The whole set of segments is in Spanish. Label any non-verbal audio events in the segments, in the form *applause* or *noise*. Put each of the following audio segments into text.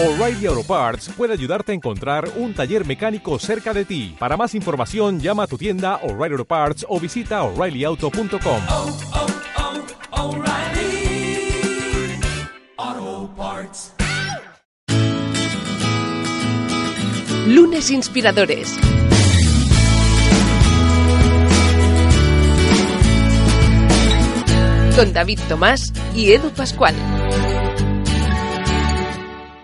O'Reilly Auto Parts puede ayudarte a encontrar un taller mecánico cerca de ti. Para más información, llama a tu tienda O'Reilly Auto Parts o visita oreillyauto.com. oh, oh, Parts. Lunes Inspiradores. Con David Tomás y Edu Pascual.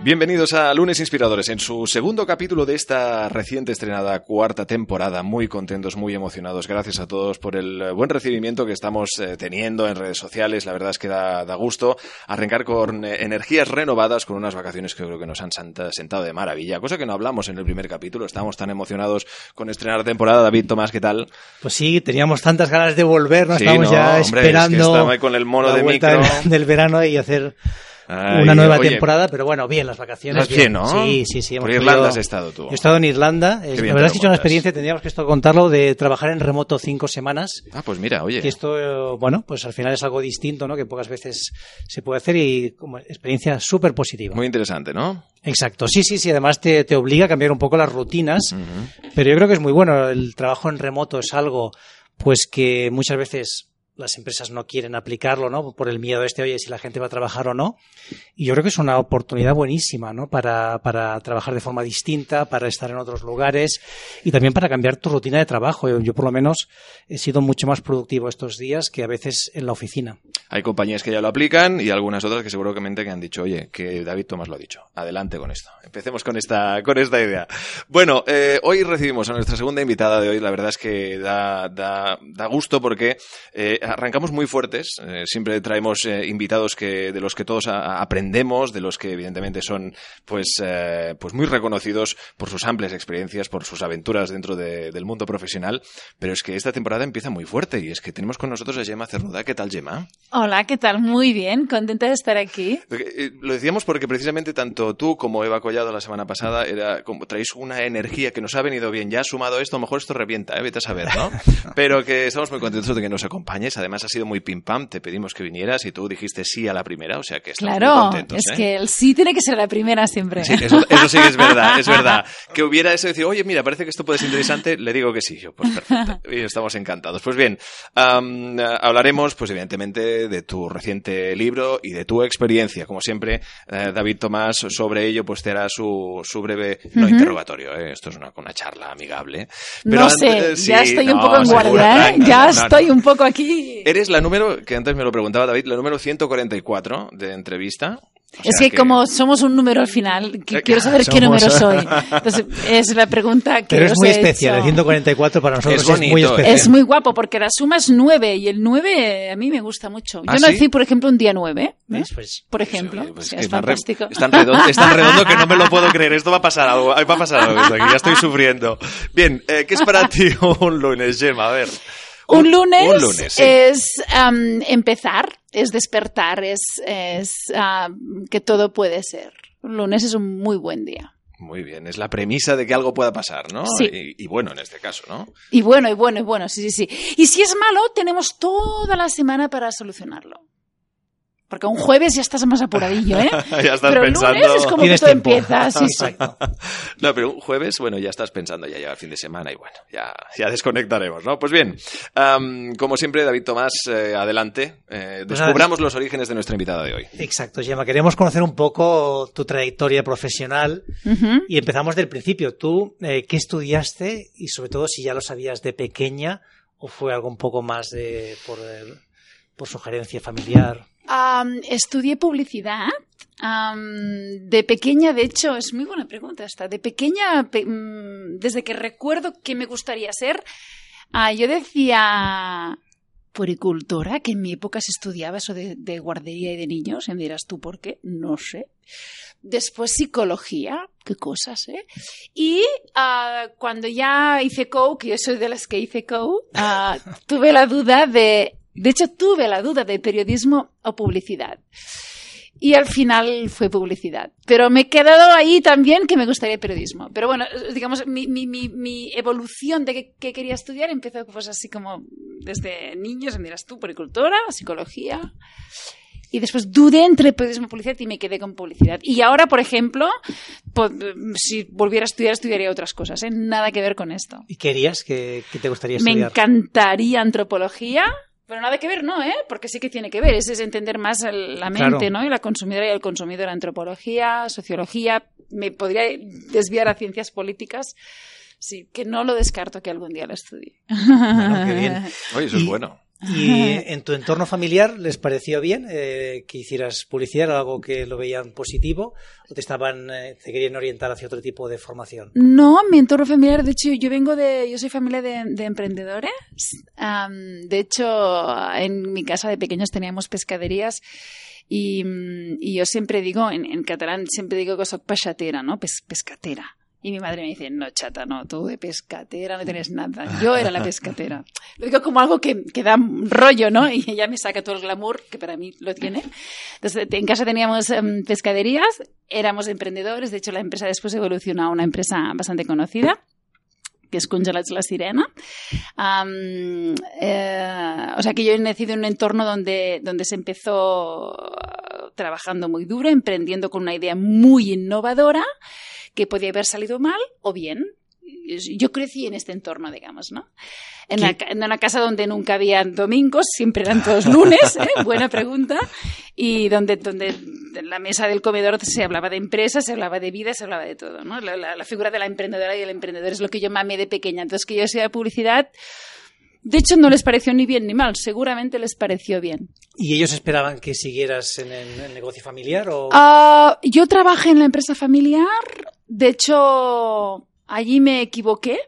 Bienvenidos a Lunes Inspiradores, en su segundo capítulo de esta reciente estrenada cuarta temporada. Muy contentos, muy emocionados. Gracias a todos por el buen recibimiento que estamos eh, teniendo en redes sociales. La verdad es que da, da gusto arrancar con eh, energías renovadas, con unas vacaciones que creo que nos han sentado de maravilla. Cosa que no hablamos en el primer capítulo. Estábamos tan emocionados con estrenar temporada. David Tomás, ¿qué tal? Pues sí, teníamos tantas ganas de volver, ¿no? Sí, Estábamos no, ya hombre, es que esperando estaba ahí con el mono la de micro. del verano y hacer Ay, una nueva oye, temporada, pero bueno, bien, las vacaciones. Vas bien, ¿no? Sí, sí, sí. hemos Por Irlanda has estado tú. Yo he estado en Irlanda. Es- bien la verdad es que es una montas. experiencia, tendríamos que esto contarlo, de trabajar en remoto cinco semanas. Ah, pues mira, oye. Que esto, eh, bueno, pues al final es algo distinto, ¿no? Que pocas veces se puede hacer y como experiencia súper positiva. Muy interesante, ¿no? Exacto, sí, sí, sí. Además te, te obliga a cambiar un poco las rutinas, pero yo creo que es muy bueno. El trabajo en remoto es algo, pues que muchas veces las empresas no quieren aplicarlo, ¿no? Por el miedo este, oye, si la gente va a trabajar o no. Y yo creo que es una oportunidad buenísima, ¿no? Para, para trabajar de forma distinta, para estar en otros lugares y también para cambiar tu rutina de trabajo. Yo, por lo menos he sido mucho más productivo estos días que a veces en la oficina. Hay compañías que ya lo aplican y algunas otras que seguramente que han dicho, oye, que David Tomás lo ha dicho. Adelante con esto. Empecemos con esta, con esta idea. Bueno, eh, hoy recibimos a nuestra segunda invitada de hoy. La verdad es que da, da, da gusto porque eh, arrancamos muy fuertes. Eh, siempre traemos eh, invitados que, de los que todos a- aprendemos, de los que evidentemente son pues, eh, pues muy reconocidos por sus amplias experiencias, por sus aventuras dentro de- del mundo profesional. Pero es que esta temporada empieza muy fuerte y es que tenemos con nosotros a Gemma Cernuda. ¿Qué tal, Gemma? Hola, ¿qué tal? Muy bien, contenta de estar aquí. Lo decíamos porque precisamente tanto tú como Eva Collado la semana pasada era como traéis una energía que nos ha venido bien. Ya sumado esto, a lo mejor esto revienta, vete a saber, ¿no? *laughs* Pero que estamos muy contentos de que nos acompañes. Además ha sido muy pim pam, te pedimos que vinieras y tú dijiste sí a la primera, o sea que estamos muy Claro, contentos. es ¿eh? que el sí tiene que ser la primera siempre. Sí, eso, eso sí que es verdad, es *laughs* verdad. Que hubiera eso de decir, oye, mira, parece que esto puede ser interesante, le digo que sí, yo, pues perfecto. Y estamos encantados. Pues bien, am, hablaremos, pues evidentemente, de tu reciente libro y de tu experiencia. Como siempre, eh, David Tomás, sobre ello, pues te hará su, su breve, no interrogatorio, ¿eh? esto es una, una charla amigable. Pero no antes- sé, sí, ya estoy un poco en guardia, ¿eh? *laughs* Ya no, no. estoy un poco aquí. Eres la número, que antes me lo preguntaba David, la número 144 de entrevista. O es sea que, como somos un número al final, que Eh, quiero saber *laughs* qué somos- número soy. Entonces, es la pregunta que Pero es os muy he especial, hecho. el 144 para nosotros Es es, muy bonito, especial. Es muy guapo porque la suma es 9 y el 9 a mí me gusta mucho. Yo ¿Ah, no sí? decir, por ejemplo, un día 9, ¿eh? ¿Ves? Pues, por ejemplo. Sí, pues Sí, que es re- fantástico. Es tan, redondo, es tan redondo que no me lo puedo creer. Esto va a pasar algo. Va a pasar algo. aquí, Ya estoy sufriendo. Bien, eh, ¿qué es para ti *laughs* un lunes, Gemma? A ver. Un lunes, Un lunes, sí. es empezar, es despertar, es, es que todo puede ser. Un lunes es un muy buen día. Muy bien, es la premisa de que algo pueda pasar, ¿no? Sí. Y, y bueno, en este caso, ¿no? Y bueno, y bueno, y bueno, sí, sí, sí. Y si es malo, tenemos toda la semana para solucionarlo. Porque un jueves ya estás más apuradillo, ¿eh? *laughs* ya estás Pero pensando. lunes es como que todo tiempo. empieza. Sí. Exacto. *laughs* No, pero un jueves, bueno, ya estás pensando, ya llega el fin de semana y bueno, ya, ya desconectaremos, ¿no? Pues bien, como siempre, David Tomás, eh, adelante. Eh, Pues descubramos los orígenes de nuestra invitada de hoy. Exacto, Gemma. Queremos conocer un poco tu trayectoria profesional y empezamos del principio. ¿Tú eh, qué estudiaste y sobre todo si ya lo sabías de pequeña o fue algo un poco más de por, por sugerencia familiar? Estudié publicidad. De pequeña, de hecho, es muy buena pregunta esta. De pequeña, pe- mm, desde que recuerdo qué me gustaría ser, ah, yo decía puricultora, que en mi época se estudiaba eso de, de guardería y de niños. Y me dirás tú por qué, no sé. Después psicología, qué cosas, ¿eh? Y ah, cuando ya hice COU, que yo soy de las que hice COU, ah, tuve la duda de, de hecho tuve la duda de periodismo o publicidad. Y al final fue publicidad. Pero me he quedado ahí también que me gustaría periodismo. Pero bueno, digamos, mi, mi, mi, mi evolución de que, que quería estudiar empezó pues así como desde niños, me dirás tú, poricultora, psicología. y después dudé entre periodismo y publicidad y me quedé con publicidad. Y ahora, por ejemplo, po- si volviera a estudiar, estudiaría otras cosas, ¿eh? Nada que ver con esto. ¿Y qué harías? ¿Qué, qué te gustaría Me estudiar? encantaría antropología. Pero nada que ver, no, ¿eh? Porque sí que tiene que ver. Es, es entender más la mente, Claro. ¿no? Y la consumidora y el consumidor. Antropología, sociología. Me podría desviar a ciencias políticas. Sí, que no lo descarto que algún día lo estudie. Bueno, qué bien. Oye, eso es bueno. ¿Y *laughs* en tu entorno familiar les pareció bien eh, que hicieras publicidad, ¿Era algo que lo veían positivo o te estaban eh, te querían orientar hacia otro tipo de formación? No, mi entorno familiar, de hecho, yo vengo de, yo soy familia de, de emprendedores. Am, de hecho, en mi casa de pequeños teníamos pescaderías y, mm, y yo siempre digo, en, en catalán siempre digo que soy peixatera, ¿no? Pes- pescatera. Y mi madre me dice, no, chata, no, tú de pescatera no tienes nada. *laughs* Yo era la pescatera. Lo digo como algo que, que da rollo, ¿no? Y ella me saca todo el glamour, que para mí lo tiene. Entonces, en casa teníamos em, pescaderías, éramos emprendedores. De hecho, la empresa después evolucionó a una empresa bastante conocida que es Congelats La Sirena. Am, eh, o sea que yo he nacido en un entorno donde, donde se empezó eh, trabajando muy duro, emprendiendo con una idea muy innovadora, que podía haber salido mal o bien. Yo crecí en este entorno, digamos, ¿no? En, ca- en una casa donde nunca había domingos, siempre eran todos lunes, ¿eh? *laughs* buena pregunta, y donde, donde en la mesa del comedor se hablaba de empresas, se hablaba de vida, se hablaba de todo, ¿no? La, la- la figura de la emprendedora y del emprendedor es lo que yo mamé de pequeña. Entonces, que yo hacía publicidad, de hecho, no les pareció ni bien ni mal, seguramente les pareció bien. ¿Y ellos esperaban que siguieras en el, en el negocio familiar o Ah, yo trabajé en la empresa familiar, de hecho, allí me equivoqué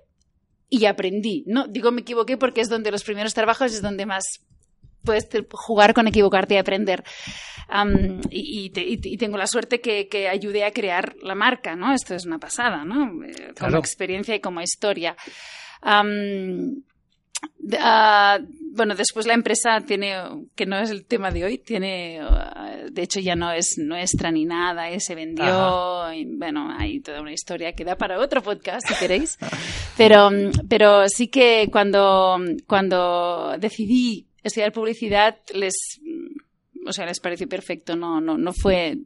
y aprendí, ¿no? Digo me equivoqué porque es donde los primeros trabajos es donde más puedes jugar con equivocarte y aprender. Y, y te- y te- y tengo la suerte que, que ayudé a crear la marca, ¿no? Esto es una pasada, ¿no? Eh, Como Claro. experiencia y como historia. Ah, bueno, después la empresa tiene, que no es el tema de hoy, tiene, ah, de hecho ya no es nuestra ni nada, eh, se vendió, y, bueno, hay toda una historia que da para otro podcast si queréis, *laughs* pero, pero sí que cuando, cuando decidí estudiar publicidad les, o sea, les pareció perfecto, no, no, no fue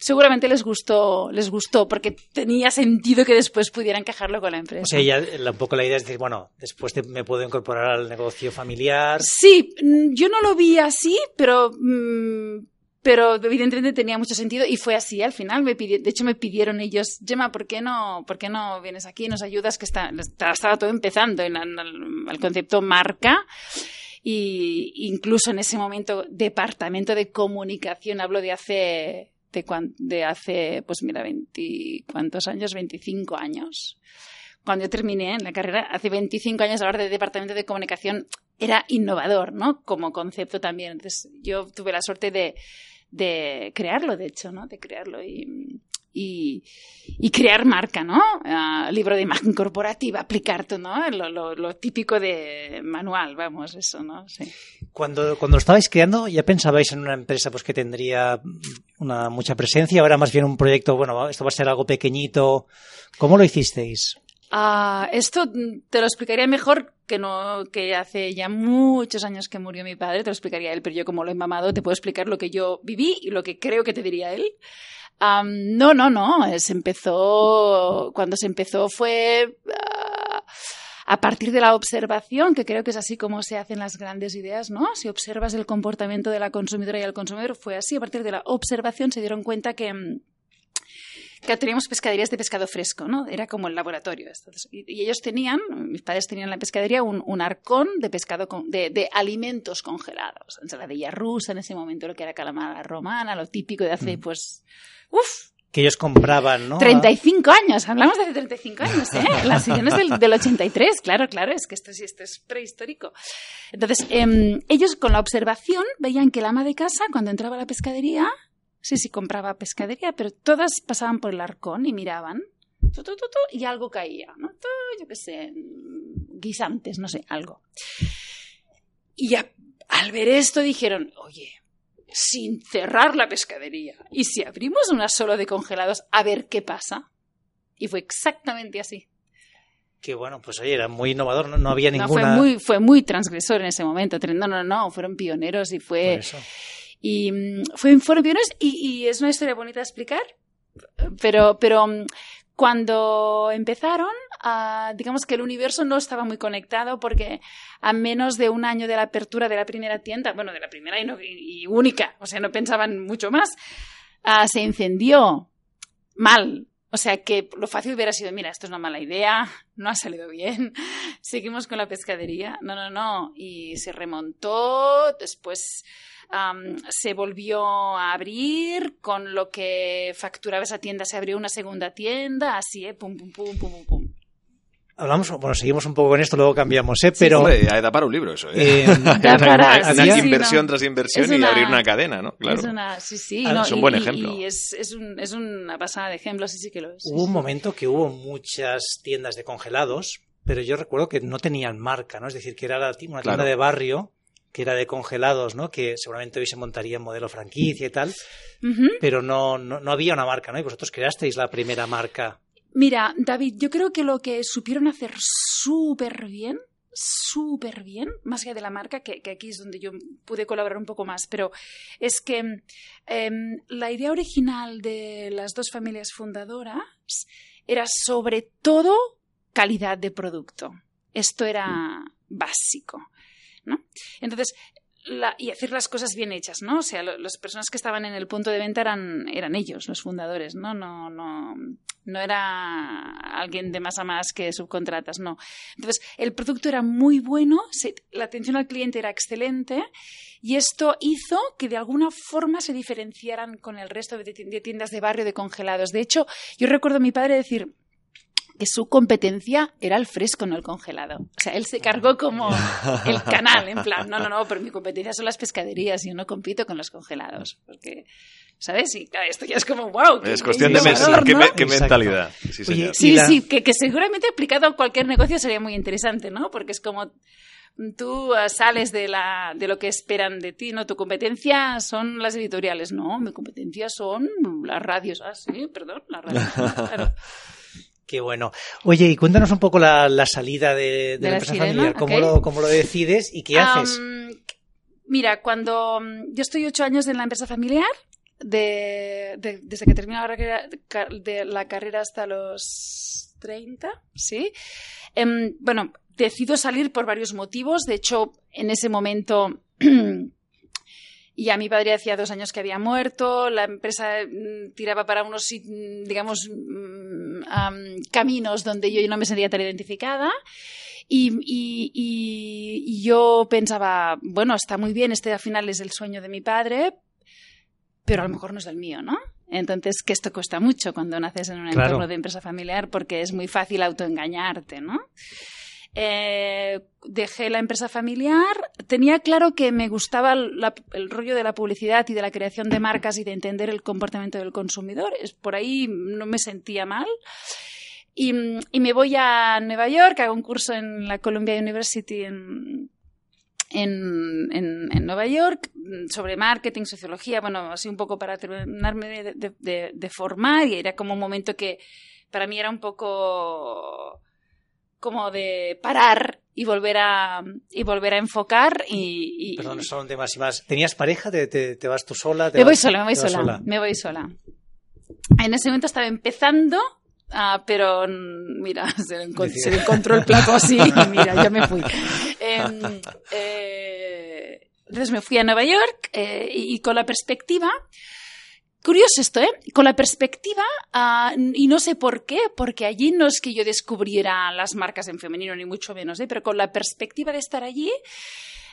seguramente les gustó, les gustó porque tenía sentido que después pudieran encajarlo con la empresa. o sea, ya un poco la idea es decir, bueno, después te- me puedo incorporar al negocio familiar? Sí, mm, yo no lo vi así, pero mm, pero evidentemente tenía mucho sentido y fue así al final. Me de hecho, me pidieron ellos, Gemma, ¿por qué no, por qué no vienes aquí y nos ayudas? Que está, estaba todo empezando en el concepto marca. Y incluso en ese momento, departamento de comunicación, hablo de hace, de, de hace, pues mira, 20, ¿cuántos años? 25 años. Cuando yo terminé en la carrera, hace 25 años hablar de departamento de comunicación era innovador, ¿no? Como concepto también. Entonces, yo tuve la suerte de, de crearlo, de hecho, ¿no? De crearlo y, y, y crear marca, ¿no? Ah, libro de imagen corporativa, aplicar todo, ¿no? Lo, lo, lo típico de manual, vamos, eso, ¿no? Sí. Cuando, cuando lo estabais creando, ¿ya pensabais en una empresa pues que tendría una mucha presencia? Ahora más bien un proyecto, bueno, esto va a ser algo pequeñito. ¿Cómo lo hicisteis? Ah, esto mm, te lo explicaría mejor que no que hace ya muchos años que murió mi padre, te lo explicaría él, pero yo como lo he mamado te puedo explicar lo que yo viví y lo que creo que te diría él. Am, no, no, no, se empezó, cuando se empezó fue ah, a partir de la observación, que creo que es así como se hacen las grandes ideas, ¿no? Si observas el comportamiento de la consumidora y el consumidor, fue así, a partir de la observación se dieron cuenta que... mm, que teníamos pescaderías de pescado fresco, ¿no? Era como el laboratorio. Entonces, y, y ellos tenían, mis padres tenían en la pescadería un, un arcón de pescado, con- de, de alimentos congelados. Ensaladilla rusa en ese momento, lo que era calamara romana, lo típico de hace, pues, uff, Que ellos compraban, ¿no? 35 años, hablamos de hace 35 años, ¿eh? Las sirenas del, del 83, claro, claro, es que esto sí, esto es prehistórico. Entonces, em, ellos con la observación veían que el ama de casa, cuando entraba a la pescadería, sí, sí, compraba pescadería, pero todas pasaban por el arcón y miraban, y algo caía, ¿no? Yo qué sé, guisantes, no sé, algo. Y al ver esto dijeron, oye, sin cerrar la pescadería. ¿Y si abrimos una solo de congelados a ver qué pasa? Y fue exactamente así. Que bueno, pues oye, era muy innovador, no, no había No, ninguna... fue, muy, fue muy transgresor en ese momento. No, no, no, fueron pioneros y fue... Y mm, fue, fueron pioneros y, y es una historia bonita de explicar, pero, pero mm, cuando empezaron, ah, digamos que el universo no estaba muy conectado porque a menos de un año de la apertura de la primera tienda, bueno, de la primera y, no- y- única, o sea, no pensaban mucho más, ah, se incendió mal. O sea que lo fácil hubiera sido, mira, esto es una mala idea, no ha salido bien, *laughs* seguimos con la pescadería. No, no, no. Y se remontó, después am, se volvió a abrir, con lo que facturaba esa tienda se abrió una segunda tienda, así, ¿eh? Pum, pum, pum, pum, pum, pum. Hablamos, bueno, seguimos un poco con esto, luego cambiamos, ¿eh? Pero Hombre, ya da para un libro eso, ¿eh? eh, *laughs* Da para- una, sí, una sí, inversión no. tras inversión y abrir una cadena, ¿no? Claro. Es una, sí, sí. Ah, no, es un y- buen y- ejemplo. Y, es, es, un- es una pasada de ejemplo, sí, sí que lo es. sí, hubo un sí. momento que hubo muchas tiendas de congelados, pero yo recuerdo que no tenían marca, ¿no? Es decir, que era una tienda Claro. de barrio que era de congelados, ¿no? Que seguramente hoy se montaría en modelo franquicia y tal, pero no, no, no había una marca, ¿no? Y vosotros creasteis la primera marca. Mira, David, yo creo que lo que supieron hacer súper bien, súper bien, más allá de la marca, que, que aquí es donde yo pude colaborar un poco más, pero es que em, la idea original de las dos familias fundadoras era sobre todo calidad de producto. Esto era básico, ¿no? Entonces, la- y hacer las cosas bien hechas, ¿no? O sea, lo- las personas que estaban en el punto de venta eran, eran ellos, los fundadores, ¿no? No, no, no era alguien de más a más que subcontratas, no. Entonces, el producto era muy bueno, la atención al cliente era excelente y esto hizo que de alguna forma se diferenciaran con el resto de tiendas de barrio de congelados. De hecho, yo recuerdo a mi padre decir que su competencia era el fresco, no el congelado. O sea, él se cargó como *laughs* el canal, en plan, no, no, no, pero mi competencia son las pescaderías y yo no compito con los congelados. Porque, ¿sabes? Y claro, esto ya es como, wow. qué- Es qué cuestión de mentalidad. Sí, Oye, señor. y Sí, la- sí, que, que seguramente aplicado a cualquier negocio sería muy interesante, ¿no? Porque es como tú sales de, la, de lo que esperan de ti, ¿no? Tu competencia son las editoriales, no, mi competencia son las radios. Ah, sí, perdón, las radios. *laughs* Claro. Qué bueno. Oye, y cuéntanos un poco la, la salida de, de ¿De la la empresa sirena? familiar. ¿Cómo, lo, ¿Cómo lo decides y qué haces? Mira, cuando mm, yo estoy ocho años en la empresa familiar, de, de- desde que termino la carrera, de la carrera hasta los 30, ¿sí? Em, bueno, decido salir por varios motivos. De hecho, en ese momento *clears throat* ya mi padre hacía dos años que había muerto, la empresa mm, tiraba para unos, mm, digamos, am, caminos donde yo no me sentía tan identificada. Y, y- y- y yo pensaba, bueno, está muy bien, este al final es el sueño de mi padre, pero a lo mejor no es el mío, ¿no? Entonces, que esto cuesta mucho cuando naces en un Claro. entorno de empresa familiar porque es muy fácil autoengañarte, ¿no? Eh, dejé la empresa familiar. Tenía claro que me gustaba la- el rollo de la publicidad y de la creación de marcas y de entender el comportamiento del consumidor. Por ahí no me sentía mal. Y, y me voy a Nueva York, hago un curso en la Columbia University en, en, en- en Nueva York mm, sobre marketing, sociología, bueno, así un poco para terminarme de- de- de formar y era como un momento que para mí era un poco como de parar y volver a y volver a enfocar y, y- Perdón, son de más y más. ¿Tenías pareja? ¿Te, te- te vas tú sola? ¿Te me voy sola, me voy sola, me voy sola. En ese momento estaba empezando, ah, pero mira, *laughs* se le, se encontró el plato así y *laughs* mira, ya me fui. Em, eh, entonces me fui a Nueva York eh, y, y con la perspectiva, curioso esto, ¿eh? Con la perspectiva, ah, y no sé por qué, porque allí no es que yo descubriera las marcas en femenino, ni mucho menos, ¿eh? Pero con la perspectiva de estar allí,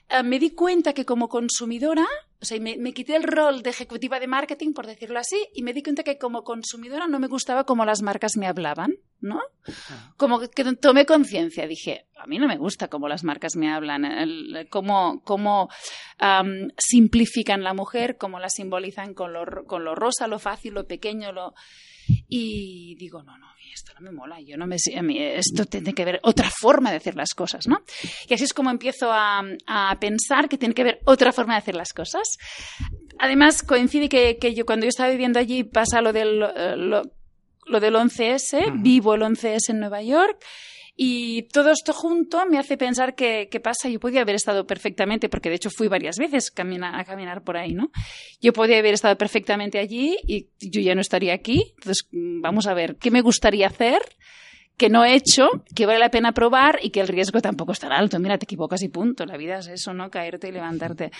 ah, me di cuenta que como consumidora, o sea, me, me quité el rol de ejecutiva de marketing, por decirlo así, y me di cuenta que como consumidora no me gustaba cómo las marcas me hablaban, ¿no? Como que tomé conciencia, dije, a mí no me gusta cómo las marcas me hablan, el- cómo, cómo am, simplifican la mujer, cómo la simbolizan con lo, con lo rosa, lo fácil, lo pequeño, lo... Y digo, no, no, esto no me mola, yo no me, a mí esto tiene que ver otra forma de hacer las cosas, ¿no? Y así es como empiezo a, a pensar que tiene que haber otra forma de hacer las cosas. Además, coincide que, que yo cuando yo estaba viviendo allí pasa lo del, eh, lo, lo del 11S, Ujú. vivo el 11S en Nueva York Y todo esto junto me hace pensar que, ¿qué pasa? Yo podía haber estado perfectamente, porque de hecho fui varias veces a caminar por ahí, ¿no? Yo podía haber estado perfectamente allí y yo ya no estaría aquí. Entonces, mm, vamos a ver, ¿qué me gustaría hacer? que no he hecho, que vale la pena probar y que el riesgo tampoco es tan alto. Mira, te equivocas y punto. La vida es eso, ¿no? Caerte y levantarte.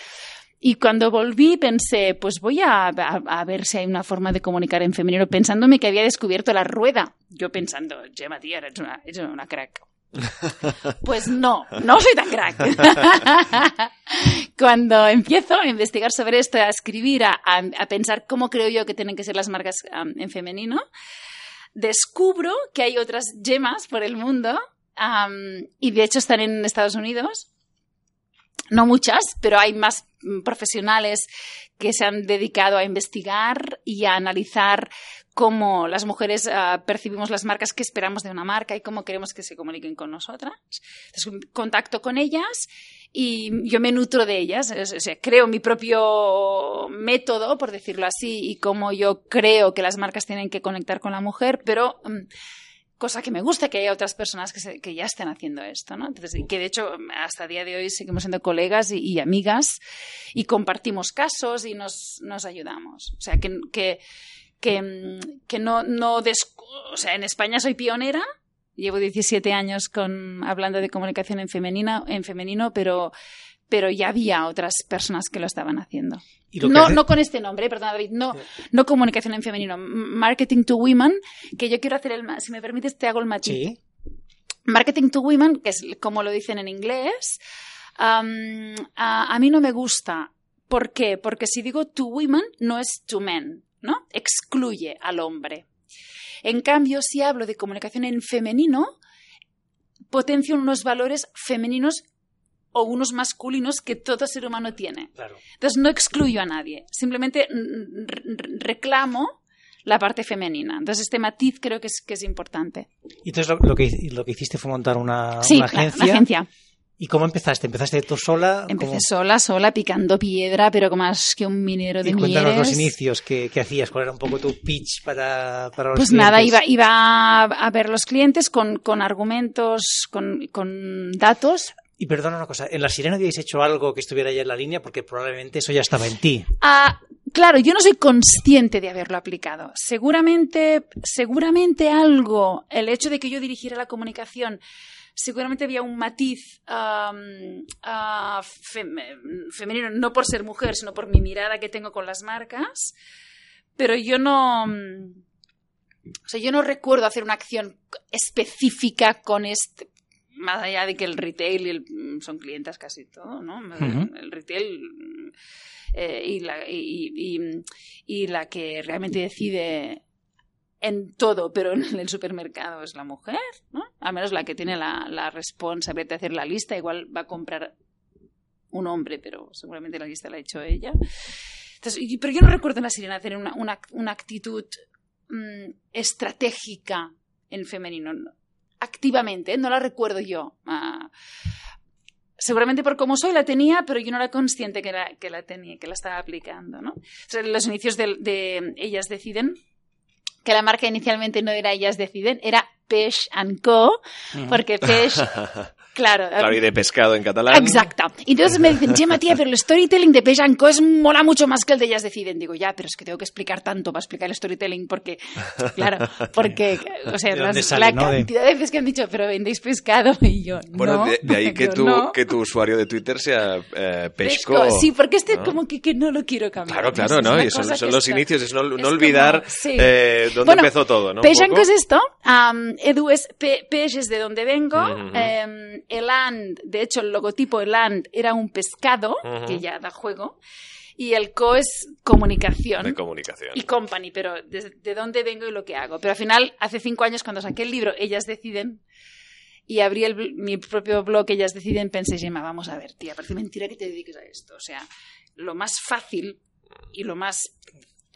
Y cuando volví pensé, pues voy a, a- a ver si hay una forma de comunicar en femenino, pensándome que había descubierto la rueda. Yo pensando, Gemma, tía, eres una, eres una crack. *laughs* Pues no, no soy tan crack. *laughs* Cuando empiezo a investigar sobre esto, a escribir, a, a- pensar cómo creo yo que tienen que ser las marcas am, en femenino, descubro que hay otras gemas por el mundo am, y de hecho están en Estados Unidos. No muchas, pero hay más profesionales que se han dedicado a investigar y a analizar cómo las mujeres ah, percibimos las marcas que esperamos de una marca y cómo queremos que se comuniquen con nosotras. Entonces, contacto con ellas y yo me nutro de ellas, creo mi propio método, por decirlo así, y cómo yo creo que las marcas tienen que conectar con la mujer, pero mm, cosa que me gusta que haya otras personas que, se- que ya estén haciendo esto, ¿no? Entonces, que de hecho hasta el día de hoy seguimos siendo colegas y, amigas y compartimos casos y nos, ayudamos. O sea, que, que, que, que no, no o sea, en España soy pionera, llevo 17 años con, hablando de comunicación en, femenina, en femenino, pero, pero ya había otras personas que lo estaban haciendo. Y lo que No, hace- no con este nombre, perdona David, no, no comunicación en femenino, marketing to women, que yo quiero hacer el, si me permites te hago el matiz. Sí. Marketing to women, que es como lo dicen en inglés, a, a mí no me gusta. ¿Por qué? Porque si digo to women, no es to men, ¿no? Excluye al hombre. En cambio, si hablo de comunicación en femenino, potencio unos valores femeninos o unos masculinos que todo ser humano tiene. Claro. Entonces no excluyo a nadie, simplemente re- re- reclamo la parte femenina. Entonces este matiz creo que es, que es importante. Y entonces lo, lo que, lo que hiciste fue montar una, Sí, una agencia. una agencia. ¿Y cómo empezaste? ¿Empezaste tú sola? Empecé ¿Cómo- sola, sola, picando piedra, pero como más que un minero de Y cuéntanos los mieles. inicios que, que hacías, cuál era un poco tu pitch para, para los Pues nada, clientes? iba, iba a ver los clientes con, con argumentos, con, con datos. Y perdona una cosa, ¿en La Sirena habíais hecho algo que estuviera ya en la línea? Porque probablemente eso ya estaba en ti. Ah, claro, yo no soy consciente de haberlo aplicado. Seguramente, seguramente algo, el hecho de que yo dirigiera la comunicación, seguramente había un matiz ah, fem- femenino, no por ser mujer, sino por mi mirada que tengo con las marcas. Pero yo no. O sea, yo no recuerdo hacer una acción específica con este. Más allá de que el retail y el- mm, son clientas casi todo, ¿no? El retail mm, eh, y, la, y, y- y la que realmente decide en todo, pero en el supermercado es la mujer, ¿no? Al menos la que tiene la, la responsabilidad de hacer la lista, igual va a comprar un hombre, pero seguramente la lista la ha hecho ella. Entonces, y- pero yo no recuerdo en la sirena tener una, una, una actitud mm, estratégica en femenino. Activamente, no la recuerdo yo. Ah, seguramente por cómo soy la tenía, pero yo no era consciente que la, que la tenía, que la estaba aplicando, ¿no? O sea, en los inicios de, de Ellas Deciden, que la marca inicialmente no era Ellas Deciden, era and Co, porque Peix, *laughs* claro, Claro, y de pescado en catalán. Exacto. Y entonces me dicen, Gemma, tía, pero el storytelling de Peix and Co es mola mucho más que el de Ellas Deciden. Digo, ya, pero es que tengo que explicar tanto para explicar el storytelling porque, claro, porque, *laughs* o sea, ¿De dónde las- sale, la no? De- cantidad de veces que han dicho, pero vendéis pescado *laughs* y yo, Bueno, no. de, de ahí que *laughs* Yo, tu, no. que tu usuario de Twitter sea eh, Pesco. Pesco, Sí, porque este ¿no? como que, que no lo quiero cambiar. Claro, claro, es ¿no? Y son, son los inicios, es no, no es como- olvidar sí. eh, dónde Bueno, empezó todo, ¿no? Un Peix and poco. Co es esto. am, Edu es pe- peix es de donde vengo. Em, Eland, de hecho, el logotipo Eland era un pescado, que ya da juego. Y el Co es comunicación. De comunicación. y company, pero de, de dónde vengo y lo que hago. Pero al final, hace cinco años, cuando saqué el libro, ellas deciden, y abrí el mi propio blog, ellas deciden, pensé, Gemma, vamos a ver, tía, parece mentira que te dediques a esto. O sea, lo más fácil y lo más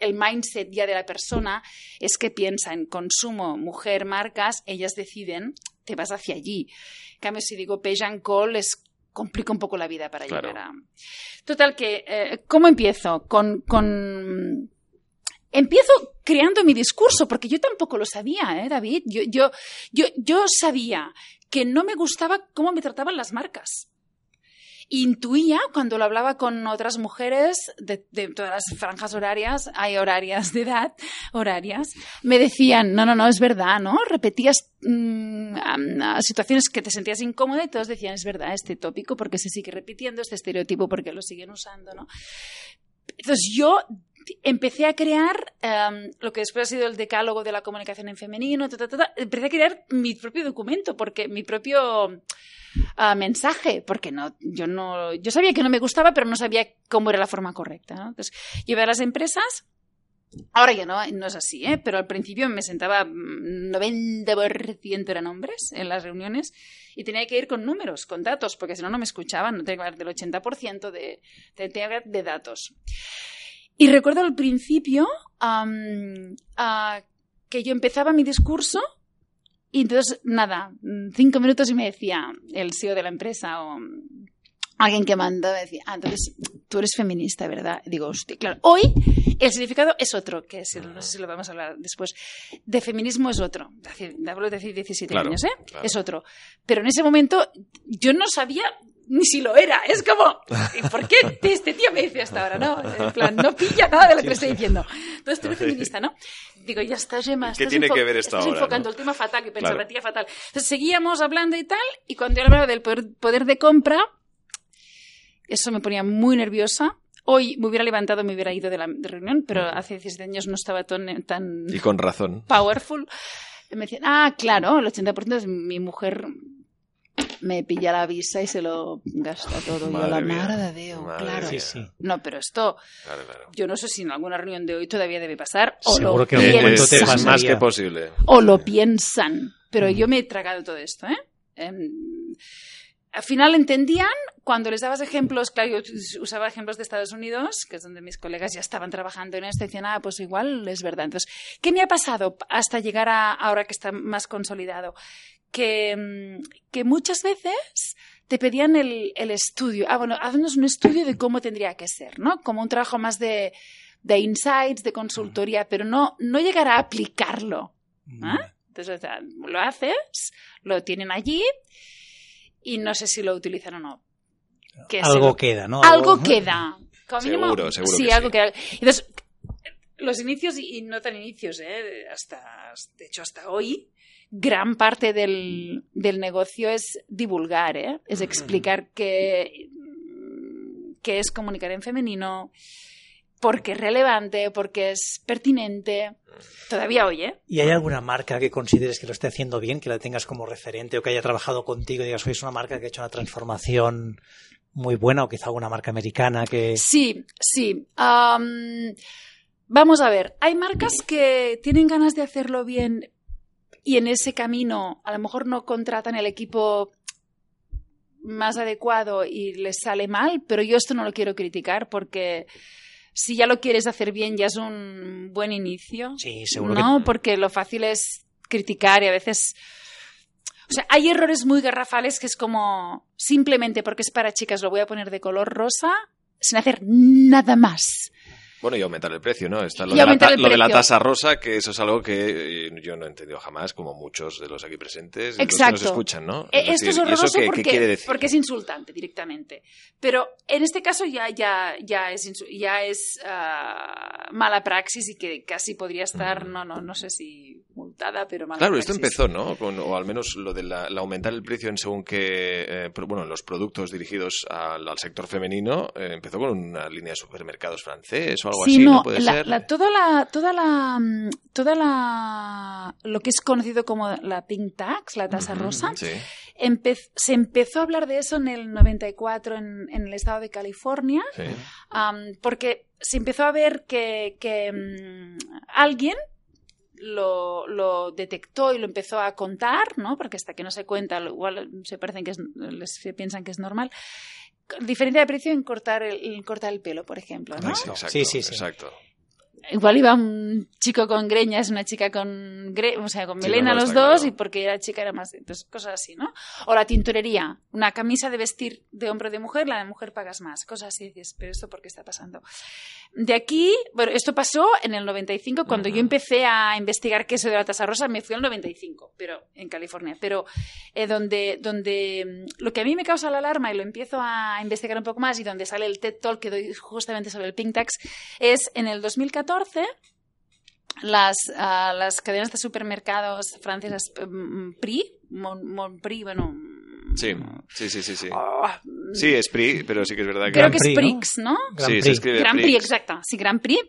el mindset ya de la persona es que piensa en consumo, mujer, marcas, ellas deciden, te vas hacia allí. En cambio, si digo Page and Call, les complica un poco la vida para Claro. llegar a... Total, que, eh, ¿cómo empiezo? Con, con... Empiezo creando mi discurso, porque yo tampoco lo sabía, ¿eh, David? Yo, yo, yo, yo sabía que no me gustaba cómo me trataban las marcas. Intuía cuando lo hablaba con otras mujeres de, todas las franjas horarias, hay horarias de edad, horarias, me decían, no, no, no, es verdad, ¿no? Repetías mm, a situaciones que te sentías incómoda y todos decían, es verdad, este tópico porque se sigue repitiendo, este estereotipo porque lo siguen usando, ¿no? Entonces yo empecé a crear em, lo que después ha sido el decálogo de la comunicación en femenino, ta, ta, ta. empecé a crear mi propio documento, porque mi propio ah, mensaje, porque no, yo no, yo sabía que no me gustaba, pero no sabía cómo era la forma correcta. ¿no? Entonces, llevé a las empresas. Ahora ya no, no es así, ¿eh? pero al principio me sentaba mm, 90% eran hombres en las reuniones y tenía que ir con números, con datos, porque si no, no me escuchaban, no tenía que hablar del 80% de, hablar de datos. Y recuerdo al principio am, ah, que yo empezaba mi discurso y entonces, nada, cinco minutos y me decía el CEO de la empresa o alguien que mandó, me decía, ah, entonces tú eres feminista, ¿verdad? Digo, hostia, claro. Hoy el significado es otro, que es, no sé si lo vamos a hablar después, de feminismo es otro. Hablo de hace 17 Claro, años, ¿eh? claro. Es otro. Pero en ese momento yo no sabía ni si lo era. Es como, ¿y ¿por qué *laughs* este tío me dice hasta ahora? No, en plan, no pilla nada de lo que le estoy diciendo. Entonces tú eres feminista, ¿no? Digo, ya está, Gemma. ¿Qué tiene que ver esto estás ahora, enfocando no? el tema fatal, que pensaba Claro. tía fatal. Entonces seguíamos hablando y tal, y cuando yo hablaba del poder, de compra, eso me ponía muy nerviosa. Hoy me hubiera levantado, me hubiera ido de la reunión, pero hace 17 años no estaba tan, tan Y con razón. powerful. Me decían, ah, claro, el 80% es mi mujer me pilla la visa y se lo gasta todo. Yo, la mía. madre de Dios, Madre claro. Sí, sí. No, pero esto, Claro, claro. yo no sé si en alguna reunión de hoy todavía debe pasar. O Seguro lo que en algún momento te pasaría. más que posible. o lo piensan. Pero yo me he tragado todo esto, ¿eh? Em, al final entendían cuando les dabas ejemplos, claro, yo usaba ejemplos de Estados Unidos, que es donde mis colegas ya estaban trabajando en esto, y decían, ah, pues igual es verdad. Entonces, ¿qué me ha pasado hasta llegar a ahora que está más consolidado? Que, mm, que muchas veces te pedían el, el estudio. Ah, bueno, haznos un estudio de cómo tendría que ser, ¿no? Como un trabajo más de, de insights, de consultoría, pero no, no llegar a aplicarlo. ¿Ah? Entonces, o sea, lo haces, lo tienen allí y no sé si lo utilizan o no. Que Algo queda, ¿no? algo queda. Como mínimo, Seguro, seguro Sí, que algo sí. queda. Entonces, los inicios y y no tan inicios, ¿eh? hasta, de hecho, hasta hoy, gran parte del, del negocio es divulgar, ¿eh? es explicar qué, qué es comunicar en femenino, por qué es relevante, por qué es pertinente. Todavía hoy, ¿eh? ¿Y hay alguna marca que consideres que lo esté haciendo bien, que la tengas como referente o que haya trabajado contigo y digas, sois una marca que ha hecho una transformación muy buena o quizá alguna marca americana que... Sí, sí. Am, vamos a ver, hay marcas que tienen ganas de hacerlo bien y en ese camino a lo mejor no contratan el equipo más adecuado y les sale mal, pero yo esto no lo quiero criticar porque si ya lo quieres hacer bien ya es un buen inicio. Sí, seguro No, porque lo fácil es criticar y a veces... O sea, hay errores muy garrafales que es como simplemente porque es para chicas lo voy a poner de color rosa sin hacer nada más. Bueno, y aumentar el precio, ¿no? Está lo, de la, aumentar ta- el lo de la precio. tasa rosa, que eso es algo que eh, yo no he entendido jamás, como muchos de los aquí presentes, y los que Exacto. nos escuchan, ¿no? Eh, Es Esto es ¿y eso horroroso qué- porque, qué quiere decir? porque es insultante directamente. Pero en este caso ya, ya, ya es, ya es ah, mala praxis y que casi podría estar, no, no, no sé si multada, pero mala Claro, esto empezó, ¿no? Con- o al menos lo de la, la aumentar el precio en según que, eh, pro- bueno, los productos dirigidos al, al sector femenino, eh, empezó con una línea de supermercados francés o algo Sí, así, ¿no? no, Puede la- ser. la- toda la, toda la, mm, toda la, lo que es conocido como la pink tax, la tasa rosa, Sí. empe- se empezó a hablar de eso en el 94 en, en el estado de California, sí. porque se empezó a ver que, que, mm, alguien lo, lo detectó y lo empezó a contar, ¿no? Porque hasta que no se cuenta, lo- igual se parecen que es, les se piensan que es normal. Diferencia de precio en cortar el, en cortar el pelo, por ejemplo, ¿no? Exacto, Sí, sí, sí. exacto. Igual iba un chico con greñas, una chica con, gre- o sea, con melena no, los dos claro. y porque la chica era más, entonces cosas así, ¿no? O la tintorería, una camisa de vestir de hombre o de mujer, la de mujer pagas más, cosas así, dices, pero esto por qué está pasando. De aquí, bueno, esto pasó en el 95 cuando Ujú. yo empecé a investigar queso de la tasa rosa, me fui al 95, pero en California, pero eh, donde, donde mm, lo que a mí me causa la alarma y lo empiezo a investigar un poco más y donde sale el TED Talk que doy justamente sobre el Pink Tax es en el 2014 las, ah, las cadenas de supermercados francesas mm, Pri, Mon, Montprix, bueno... Sí, sí, sí, sí. Sí, ah, sí es PRI, pero sí que es verdad que... creo Grand que es Prix, ¿no? ¿no? Grand sí, se Prix. escribe Grand Prix, exacto, sí, Grand Prix.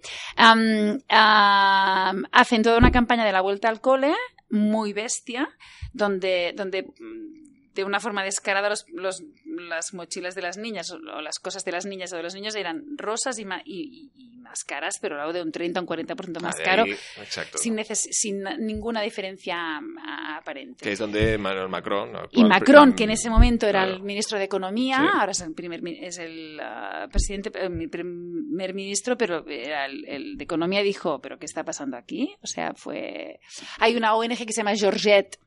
Hacen toda una campaña de la vuelta al cole, muy bestia, donde, donde mm, de una forma descarada los, los- las mochilas de las niñas o, las cosas de las niñas o de los niños eran rosas y, ma- y- más caras, pero algo de un 30 o un 40% más Ah, caro, ahí, exacto. sin, sin ninguna diferencia aparente. Que es donde Manuel Macron... Y Macron, que en ese momento era Claro. el ministro de Economía, Sí. ahora es el primer es el ah, presidente, eh, mi primer ministro, pero era el, el de Economía dijo, pero ¿qué está pasando aquí? O sea, fue hay una ONG que se llama Georgette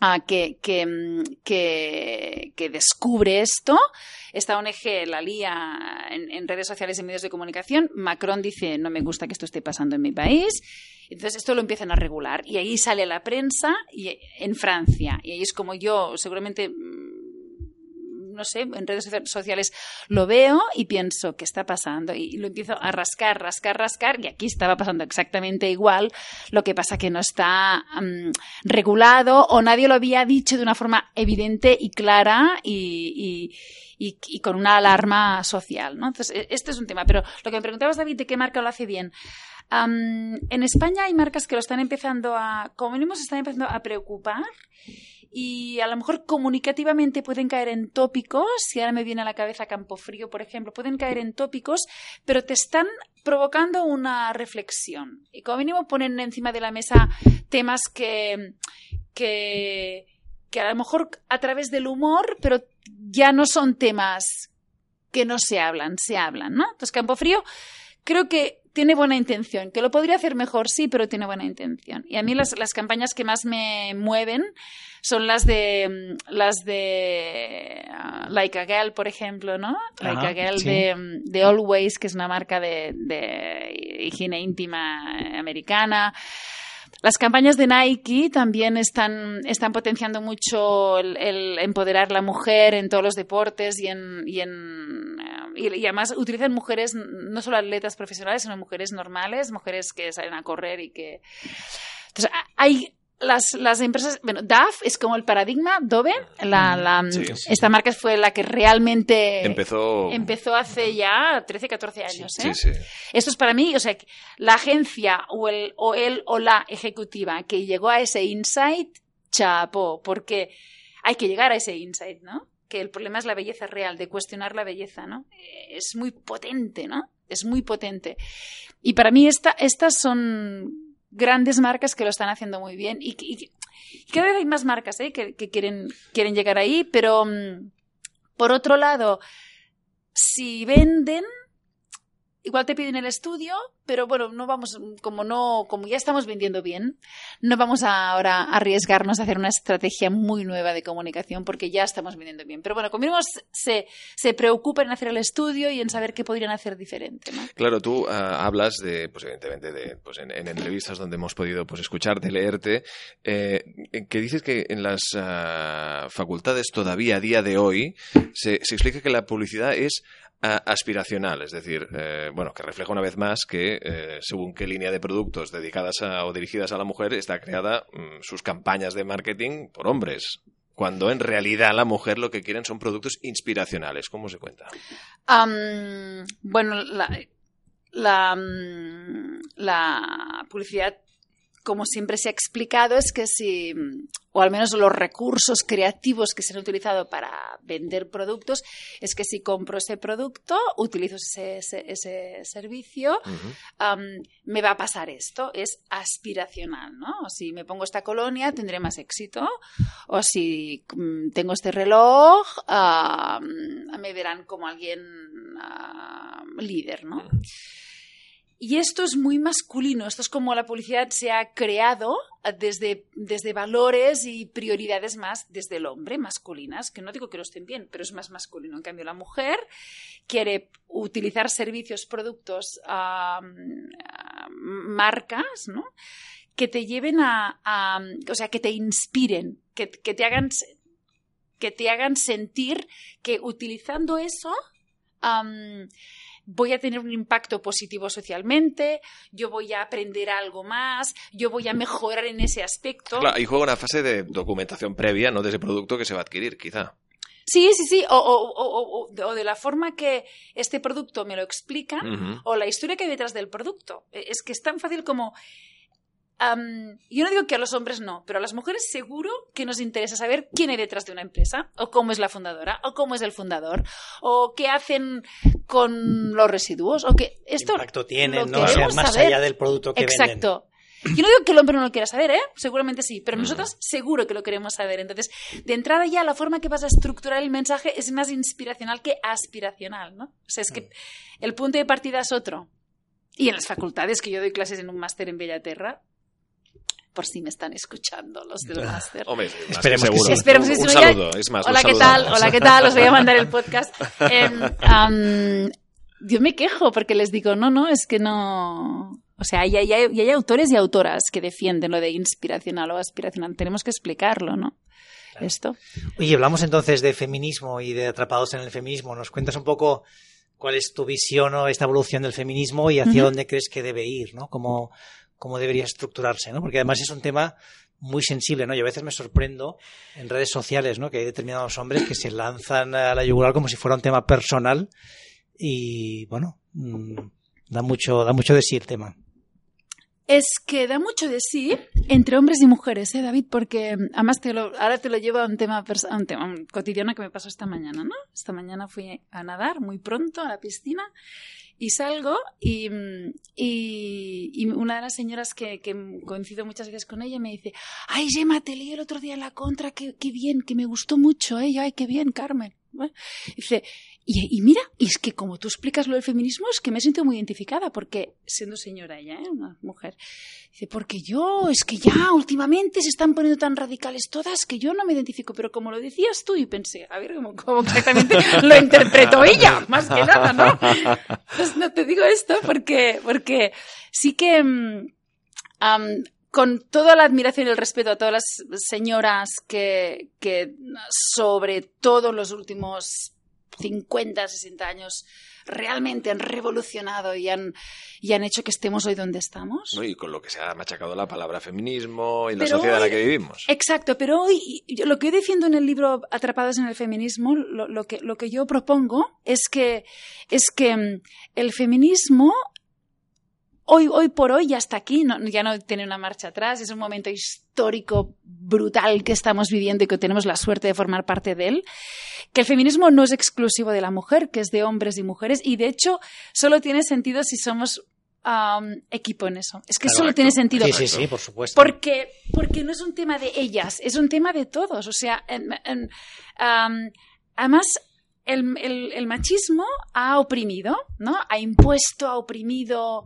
ah, mm, que, que descubre esto. Esta ONG la lía en, en redes sociales y medios de comunicación. Macron dice, no me gusta que esto esté pasando en mi país. Entonces esto lo empiezan a regular y ahí sale la prensa y, en Francia. Y ahí es como yo seguramente, mm, no sé, en redes socia- sociales lo veo y pienso, ¿qué está pasando? Y lo empiezo a rascar, rascar, rascar y aquí estaba pasando exactamente igual. Lo que pasa que no está mm, regulado o nadie lo había dicho de una forma evidente y clara y, y- y- y con una alarma social, ¿no? Entonces, e- este es un tema. Pero lo que me preguntabas, David, ¿de qué marca lo hace bien? Am, en España hay marcas que lo están empezando a, como mínimo, se están empezando a preocupar y a lo mejor comunicativamente pueden caer en tópicos, si ahora me viene a la cabeza Campofrío, por ejemplo, pueden caer en tópicos, pero te están provocando una reflexión. Y como mínimo ponen encima de la mesa temas que, que, que a lo mejor a través del humor, pero ya no son temas que no se hablan, se hablan, ¿no? Entonces, Campofrío creo que tiene buena intención, que lo podría hacer mejor, sí, pero tiene buena intención. Y a mí las, las campañas que más me mueven son las de mm, las de ah, Like a Girl, por ejemplo, ¿no? Like Ajá, a Girl sí. de, mm, de Always, que es una marca de, de higiene íntima americana. Las campañas de Nike también están, están potenciando mucho el, empoderar la mujer en todos los deportes y en, y en eh, y, y además utilizan mujeres, no solo atletas profesionales, sino mujeres normales, mujeres que salen a correr y que... Entonces, hay las, las empresas, bueno, DAF es como el paradigma, Dove, la, la- Sí, sí, esta marca fue la que realmente Empezó... empezó hace ya 13, 14 años. ¿eh? Sí, sí. Esto es para mí, o sea, la agencia o el, o el o la ejecutiva que llegó a ese insight, chapo, porque hay que llegar a ese insight, ¿no? Que el problema es la belleza real, de cuestionar la belleza, ¿no? Es muy potente, ¿no? Es muy potente. Y para mí esta, estas son grandes marcas que lo están haciendo muy bien y, y- y cada vez hay más marcas ¿eh? que, quieren, quieren llegar ahí, pero mm, por otro lado, si venden, igual te piden el estudio, pero bueno, no vamos, como no, como ya estamos vendiendo bien, no vamos a ahora a arriesgarnos a hacer una estrategia muy nueva de comunicación porque ya estamos vendiendo bien. Pero bueno, como mínimo se, se preocupan en hacer el estudio y en saber qué podrían hacer diferente, ¿no? Claro, tú ah, hablas de, pues evidentemente, de, pues en, en entrevistas donde hemos podido pues escucharte, leerte, eh, que dices que en las ah, facultades todavía a día de hoy se, se explica que la publicidad es aspiracional, es decir, eh, bueno, que refleja una vez más que eh, según qué línea de productos dedicadas a, o dirigidas a la mujer está creada mm, sus campañas de marketing por hombres. Cuando en realidad la mujer lo que quieren son productos inspiracionales. ¿Cómo se cuenta? Am, bueno, la, la, mm, la publicidad, como siempre se ha explicado, es que si, o al menos los recursos creativos que se han utilizado para vender productos, es que si compro ese producto, utilizo ese, ese, ese servicio, me va a pasar esto. Es aspiracional, ¿no? Si me pongo esta colonia, tendré más éxito. O si mm, tengo este reloj, me verán como alguien am, líder, ¿no? Y esto es muy masculino, esto es como la publicidad se ha creado desde, desde valores y prioridades más desde el hombre, masculinas, que no digo que no estén bien, pero es más masculino. En cambio, la mujer quiere utilizar servicios, productos, marcas, ¿no? Que te lleven a, o sea, que te inspiren, que, que te hagan que te hagan sentir que utilizando eso voy a tener un impacto positivo socialmente, yo voy a aprender algo más, yo voy a mejorar en ese aspecto. Claro, y juega una fase de documentación previa, ¿no? De ese producto que se va a adquirir, quizá. Sí, sí, sí, o, o, o, o, de la forma que este producto me lo explica, uh -huh. o la historia que hay detrás del producto. Es que es tan fácil como Um, yo no digo que a los hombres no, pero a las mujeres seguro que nos interesa saber quién hay detrás de una empresa, o cómo es la fundadora, o cómo es el fundador, o qué hacen con los residuos, o que esto. ¿Qué impacto tienen, no? O sea, más saber. allá del producto que Exacto. Venden. Yo no digo que el hombre no lo quiera saber, ¿eh? Seguramente sí, pero nosotros seguro que lo queremos saber. Entonces, de entrada ya la forma que vas a estructurar el mensaje es más inspiracional que aspiracional, ¿no? O sea, es que el punto de partida es otro. Y en las facultades, que yo doy clases en un máster en Bellaterra, por si me están escuchando los *laughs* del máster. Hombre, Esperemos que sí. Esperemos que un, saludo, es más, Hola, ¿qué tal? Hola, ¿qué tal? Os voy a mandar el *laughs* podcast. Em, yo me quejo porque les digo, no, no, es que no... O sea, y hay, autores y autoras que defienden lo de inspiracional o aspiracional. Tenemos que explicarlo, ¿no? Esto. Oye, hablamos entonces de feminismo y de atrapados en el feminismo. ¿Nos cuentas un poco cuál es tu visión o esta evolución del feminismo y hacia dónde crees que debe ir, ¿no? Cómo, cómo debería estructurarse, ¿no? Porque además es un tema muy sensible, ¿no? Yo a veces me sorprendo en redes sociales, ¿no? Que hay determinados hombres que se lanzan a la yugular como si fuera un tema personal y, bueno, mm, da mucho, da mucho de sí el tema. Es que da mucho de sí entre hombres y mujeres, ¿eh, David? Porque mm, además te lo, ahora te lo llevo a un tema, a un tema um, cotidiano que me pasó esta mañana, ¿no? Esta mañana fui a nadar muy pronto a la piscina y salgo y, mm, y, y una de las señoras que, que coincido muchas veces con ella me dice, ay, Gemma, te leí el otro día en la contra, qué, bien, que me gustó mucho, ¿eh? Ay, qué bien, Carmen. Dice, y, y mira, y es que como tú explicas lo del feminismo, es que me siento muy identificada, porque siendo señora ella, ¿eh? una mujer, dice, porque yo, es que ya últimamente se están poniendo tan radicales todas que yo no me identifico, pero como lo decías tú, y pensé, a ver cómo, cómo exactamente *laughs* lo interpretó ella, más que nada, ¿no? *laughs* Pues no te digo esto porque, porque sí que... mm, con toda la admiración y el respeto a todas las señoras que, que sobre todo en los últimos 50, 60 años realmente han revolucionado y han, y han hecho que estemos hoy donde estamos. ¿no? Y con lo que se ha machacado la palabra feminismo y la Pero sociedad en la que vivimos. Exacto, pero hoy lo que yo defiendo en el libro Atrapados en el feminismo, lo, lo que, lo que yo propongo es que, es que mm, el feminismo hoy, hoy por hoy ya está aquí, no- ya no tiene una marcha atrás, es un momento histórico brutal que estamos viviendo y que tenemos la suerte de formar parte de él, que el feminismo no es exclusivo de la mujer, que es de hombres y mujeres, y de hecho solo tiene sentido si somos am, equipo en eso. Es que Claro, solo tiene sentido. Sí, sí, sí, por supuesto. Porque, porque no es un tema de ellas, es un tema de todos. O sea, en- en- am, además, el, el- el machismo ha oprimido, ¿no? Ha impuesto, ha oprimido,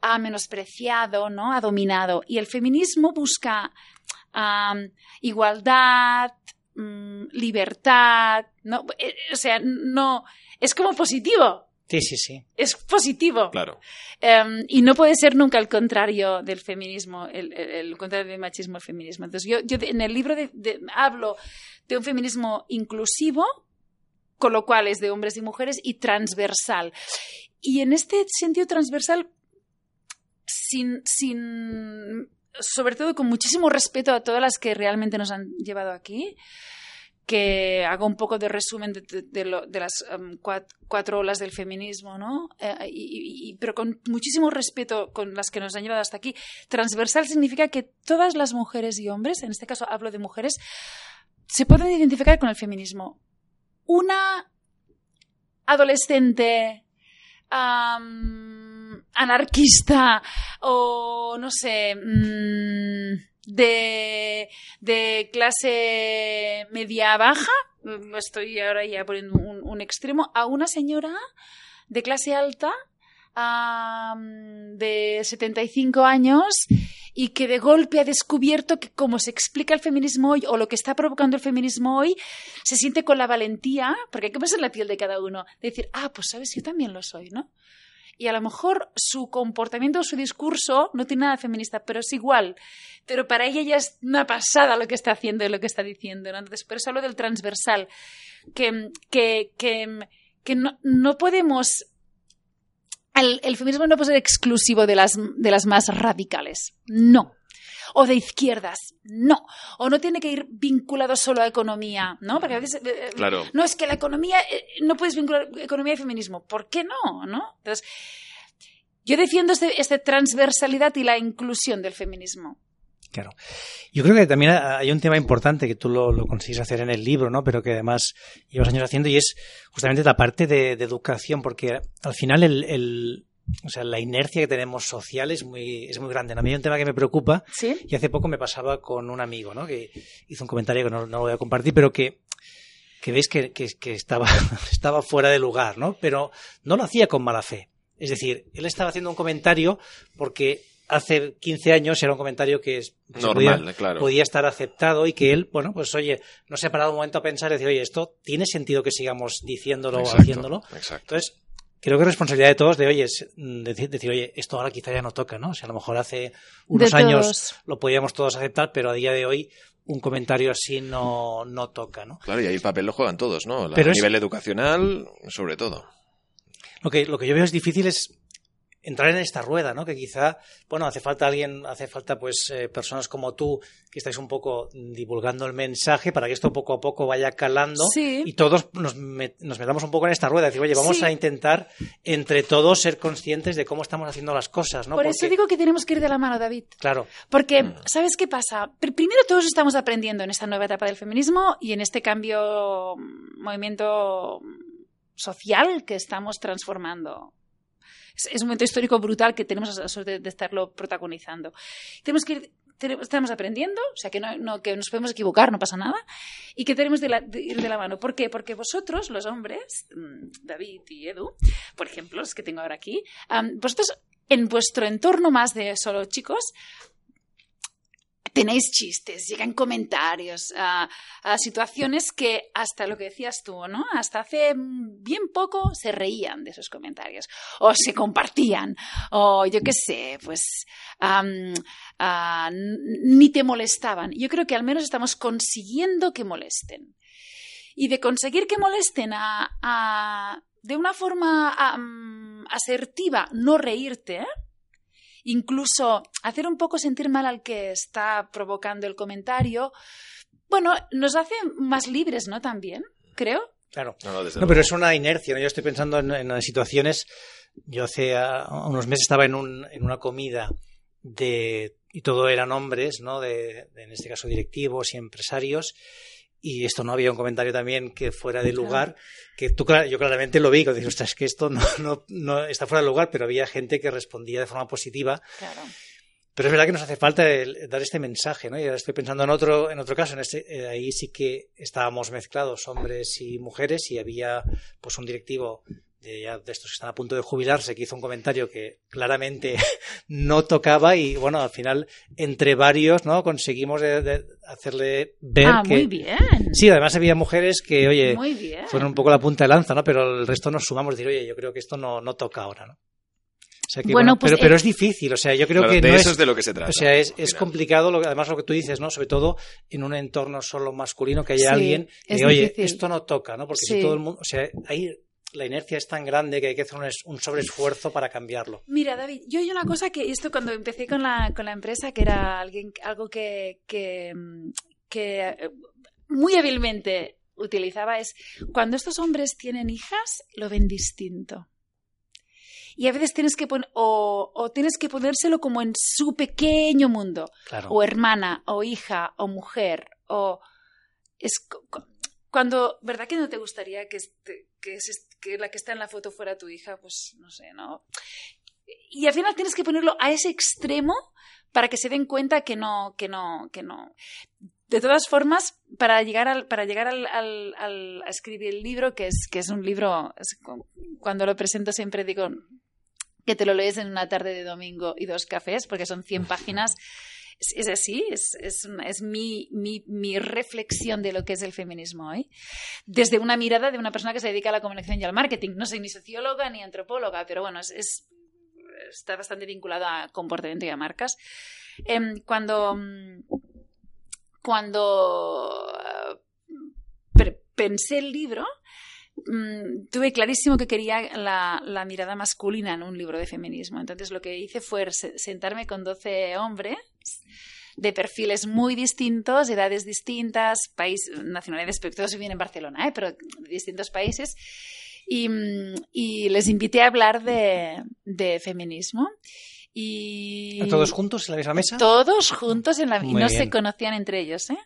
ha menospreciado, ¿no? Ha dominado. Y el feminismo busca am, igualdad, mm, libertad, ¿no? Eh, O sea, no. Es como positivo. Sí, sí, sí. Es positivo. Claro. Em, y no puede ser nunca el contrario del feminismo, el, el- el contrario del machismo, el feminismo. Entonces, yo, yo en el libro de- de- hablo de un feminismo inclusivo, con lo cual es de hombres y mujeres, y transversal. Y en este sentido transversal, sin, sin, sobre todo con muchísimo respeto a todas las que realmente nos han llevado aquí, que hago un poco de resumen de, de- de lo- de las em, cuat- cuatro olas del feminismo, ¿no? Eh, y- y- pero con muchísimo respeto con las que nos han llevado hasta aquí. Transversal significa que todas las mujeres y hombres, en este caso hablo de mujeres, se pueden identificar con el feminismo. Una adolescente am, anarquista o no sé mm, de, de clase media baja mm, estoy ahora ya poniendo un, extremo a una señora de clase alta de 75 años y que de golpe ha descubierto que como se explica el feminismo hoy o lo que está provocando el feminismo hoy, se siente con la valentía, porque hay que ponerse en la piel de cada uno, de decir, ah, pues sabes, yo también lo soy, ¿no? Y a lo mejor su comportamiento o su discurso no tiene nada feminista, pero es igual. Pero para ella ya es una pasada lo que está haciendo y lo que está diciendo. ¿no? Entonces, por eso hablo del transversal, que, que, que, que no, no podemos el, el feminismo no puede ser exclusivo de las, de las más radicales. No. O de izquierdas. No. O no tiene que ir vinculado solo a economía, ¿no? Porque a veces. eh, eh, Claro. No, es que la economía. eh, no puedes vincular economía y feminismo. ¿Por qué no? ¿No? Entonces. Yo defiendo este, esta transversalidad y la inclusión del feminismo. Claro. Yo creo que también hay un tema importante que tú lo, lo consigues hacer en el libro, ¿no? Pero que además llevas años haciendo y es justamente la parte de, de educación, porque al final el, el- o sea, la inercia que tenemos social es muy, es muy grande. A mí hay un tema que me preocupa ¿Sí? y hace poco me pasaba con un amigo, ¿no? Que hizo un comentario que no, no lo voy a compartir, pero que, que veis que, que- que estaba, *laughs* estaba fuera de lugar, ¿no? Pero no lo hacía con mala fe. Es decir, él estaba haciendo un comentario porque hace 15 años era un comentario que es, Normal, podía, claro. podía estar aceptado y que él, bueno, pues oye, no se ha parado un momento a pensar y decir, oye, esto tiene sentido que sigamos diciéndolo o haciéndolo. Exacto. Entonces, creo que es responsabilidad de todos de, oye, es, mm, decir, decir, oye, esto ahora quizá ya no toca, ¿no? O sea, a lo mejor hace unos De años todos. lo podíamos todos aceptar, pero a día de hoy un comentario así no, no toca, ¿no? Claro, y ahí el papel lo juegan todos, ¿no? La- Pero a es- nivel educacional, sobre todo. Lo que, lo que yo veo es difícil es entrar en esta rueda, ¿no? Que quizá, bueno, hace falta alguien, hace falta pues eh, personas como tú que estáis un poco divulgando el mensaje para que esto poco a poco vaya calando Sí. y todos nos, met- nos metamos un poco en esta rueda, decir, oye, vamos Sí. a intentar entre todos ser conscientes de cómo estamos haciendo las cosas, ¿no? Por eso digo que tenemos que ir de la mano, David. Claro, Porque, Mm. ¿sabes qué pasa? Pr- Primero todos estamos aprendiendo en esta nueva etapa del feminismo y en este cambio, mm, movimiento social que estamos transformando. Es, un momento histórico brutal que tenemos la suerte de estarlo protagonizando. Tenemos que ir, estamos aprendiendo, o sea que, no, que nos podemos equivocar, no pasa nada, y que tenemos de la- ir de la mano. ¿Por qué? Porque vosotros, los hombres, mm, David y Edu, por ejemplo, los que tengo ahora aquí, vosotros en vuestro entorno más de solo chicos, tenéis chistes, llegan comentarios, a, situaciones que hasta lo que decías tú, ¿no? Hasta hace bien poco se reían de esos comentarios o se compartían o yo qué sé, pues n- ni te molestaban. Yo creo que al menos estamos consiguiendo que molesten. Y de conseguir que molesten a, a- de una forma asertiva, no reírte. Incluso hacer un poco sentir mal al que está provocando el comentario, bueno, nos hace más libres, ¿no? También, creo. claro. No, no, desde No, pero es una inercia. ¿no? Yo estoy pensando en, en situaciones. Yo hace ah, unos meses estaba en, un, en una comida de y todo eran hombres, ¿no? De, de, en este caso directivos y empresarios. Y esto no había un comentario también que fuera de lugar, que tú, yo claramente lo vi, que dije, ostras, es que esto no, no, no está fuera de lugar, pero había gente que respondía de forma positiva Claro. pero es verdad que nos hace falta el- dar este mensaje, ¿no? Y ahora estoy pensando en otro, en otro caso, en este, eh, ahí sí que estábamos mezclados hombres y mujeres y había pues un directivo de, ya de estos que están a punto de jubilarse que hizo un comentario que claramente *laughs* no tocaba y bueno, al final entre varios, ¿no? Conseguimos de- de hacerle ver ah, que muy bien. sí, además había mujeres que, oye, Muy bien. fueron un poco la punta de lanza, ¿no? Pero el resto nos sumamos y decir, oye, yo creo que esto no, no toca ahora, ¿no? O sea que, Bueno, bueno, pues, pero, pero eh, es difícil, o sea, yo creo Claro, que de no eso es, de lo que se trata. o sea, es, es complicado, lo, que- además lo que tú dices, ¿no? Sobre todo en un entorno solo masculino, que haya Sí, alguien es que, oye, difícil. esto no toca, ¿no? Porque Sí. si todo el mundo, o sea, ahí la inercia es tan grande que hay que hacer un, un sobreesfuerzo para cambiarlo. Mira, David, yo hay una cosa que esto cuando empecé con la, con la empresa, que era alguien, algo que, que, que, eh, muy hábilmente utilizaba, es cuando estos hombres tienen hijas, lo ven distinto. Y a veces tienes que poner, o, o tienes que ponérselo como en su pequeño mundo. Claro. o hermana, o hija, o mujer, o es cu- cu- cuando, ¿verdad que no te gustaría que, este- que, es- que la que está en la foto fuera tu hija? Pues no sé, ¿no? Y al final tienes que ponerlo a ese extremo para que se den cuenta que no, que no, que no. De todas formas, para llegar al, para llegar al, al- al- a escribir el libro, que es, que es un libro, es cu- cuando lo presento siempre digo que te lo lees en una tarde de domingo y dos cafés, porque son 100 páginas. Es, así, es, es, es mi, mi, mi reflexión de lo que es el feminismo hoy, desde una mirada de una persona que se dedica a la comunicación y al marketing. No soy ni socióloga ni antropóloga, pero bueno, es, es- está bastante vinculado a comportamiento y a marcas. Em, cuando mm, cuando eh, pensé el libro, mm, tuve clarísimo que quería la, mirada masculina en un libro de feminismo. Entonces lo que hice fue se- sentarme con 12 hombres de perfiles muy distintos, edades distintas, país, nacionalidades, todos viven en Barcelona, ¿eh? pero de distintos países. Y, mm, y les invité a hablar de, de feminismo. Y ¿Todos juntos en la misma mesa? todos juntos en la y Muy no bien. se conocían entre ellos, ¿eh?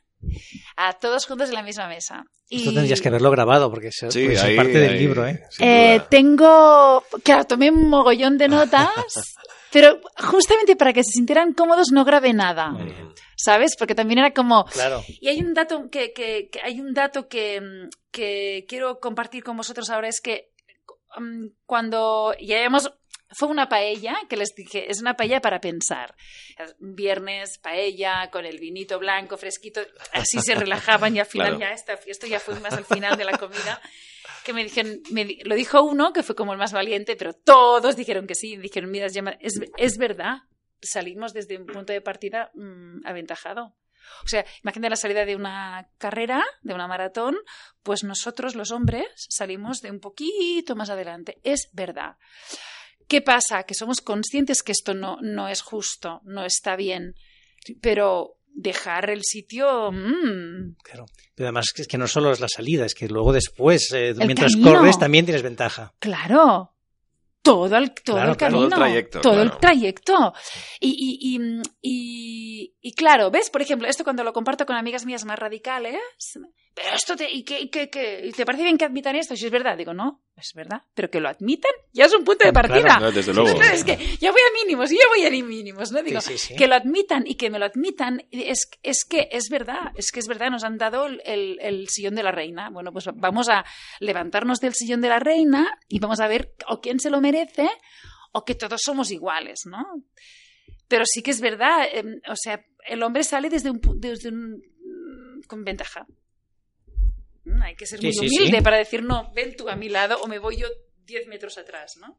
A todos juntos en la misma mesa. Esto Y- tendrías que haberlo grabado porque es, Sí, puede ser ahí- parte del libro, ¿eh? Eh, tengo, claro, tomé un mogollón de notas, *laughs* pero justamente para que se sintieran cómodos no grabé nada. ¿sabes? Porque también era como, Claro. y hay un dato que, que- que- hay un dato que, mm, que quiero compartir con vosotros ahora es que mm, cuando ya hemos fue una paella que les dije, es una paella para pensar. Viernes, paella, con el vinito blanco, fresquito, así se relajaban y al final Claro. ya esta, esto ya fue más al final de la comida. Que me dijeron, me lo dijo uno, que fue como el más valiente, pero todos dijeron que sí. Dijeron, mira, es, es verdad, salimos desde un punto de partida mm, aventajado. O sea, imagínate la salida de una carrera, de una maratón, pues nosotros los hombres salimos de un poquito más adelante. Es verdad. ¿Qué pasa? Que somos conscientes que esto no, no es justo, no está bien, pero dejar el sitio... mm, Claro. Pero además es que no solo es la salida, es que luego después, eh, mientras camino. corres, también tienes ventaja. claro. Todo el, todo Claro, el camino. Todo el trayecto, Todo el trayecto. Y, y, y, y- y claro, ¿ves? Por ejemplo, esto cuando lo comparto con amigas mías más radicales, pero esto te, ¿y y te parece bien que admitan esto? Si es verdad, digo, no, es verdad, pero que lo admitan ya es un punto de Claro, partida. No, desde luego. No, es que yo voy a mínimos, yo voy a mínimos, ¿no? Digo, Sí, sí, sí. que lo admitan y que me lo admitan, es, es que es verdad, es que es verdad, nos han dado el, el- el sillón de la reina. Bueno, pues vamos a levantarnos del sillón de la reina y vamos a ver o quién se lo merece o que todos somos iguales, ¿no? Pero sí que es verdad, em, o sea, el hombre sale desde un, desde un con ventaja. Mm, Hay que ser Sí, muy sí, humilde sí. para decir, no, ven tú a mi lado o me voy yo 10 metros atrás, ¿no?